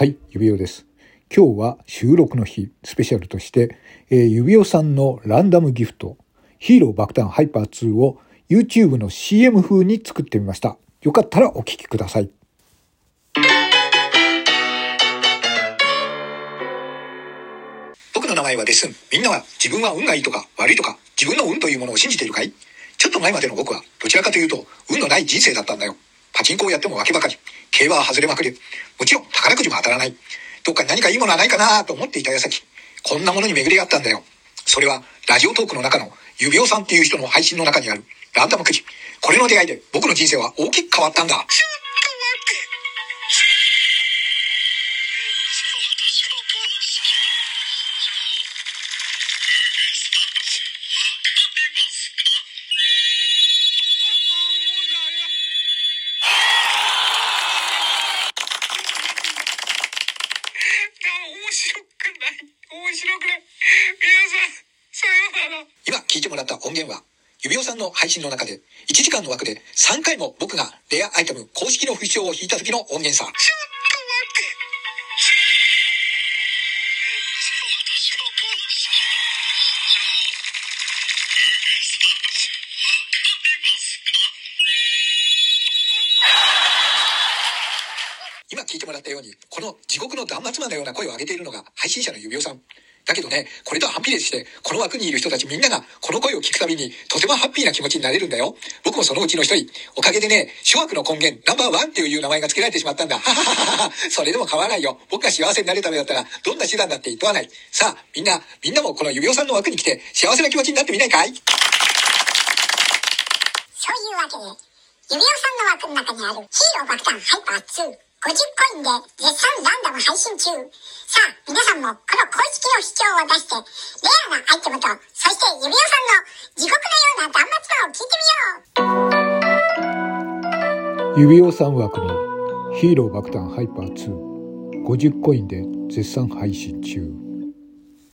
はい、指輪です。今日は収録の日、スペシャルとして、えー、指輪さんのランダムギフト、ヒーロー爆弾ハイパー2を YouTube の CM 風に作ってみました。よかったらお聴きください。僕の名前はデッスン。みんなは自分は運がいいとか悪いとか自分の運というものを信じているかい？ちょっと前までの僕はどちらかというと運のない人生だったんだよ。パチンコをやってもわけばかり。競馬は外れまくり。もちろん宝くじも当たらない。どっかに何かいいものはないかなと思っていた矢先、こんなものに巡り合ったんだよ。それは、ラジオトークの中の、指輪さんっていう人の配信の中にある、ランダムくじ。これの出会いで僕の人生は大きく変わったんだ。面白くない。皆さん、さようなら。今聞いてもらった音源は、指輪さんの配信の中で、1時間の枠で3回も僕がレアアイテム公式の不死鳥を引いた時の音源さ。今聞いてもらったように、この地獄の断末魔のような声を上げているのが配信者の指輪さん。だけどね、これとは反比例して、この枠にいる人たちみんながこの声を聞くたびにとてもハッピーな気持ちになれるんだよ。僕もそのうちの一人。おかげでね、諸悪の根源、ナンバーワンっていう名前が付けられてしまったんだ。ははははそれでも構わらないよ。僕が幸せになるためだったら、どんな手段だって厭わない。さあ、みんな、みんなもこの指輪さんの枠に来て、幸せな気持ちになってみないかい？そういうわけで、指輪さんの枠の中にあるヒーロー爆弾ハイパー2。50コインで絶賛ランダム配信中。さあ、皆さんもこの公式の主張を出して、レアなアイテムと、そして指輪さんの地獄のような断末魔を聞いてみよう指輪さん枠のヒーロー爆弾ハイパー2。50コインで絶賛配信中。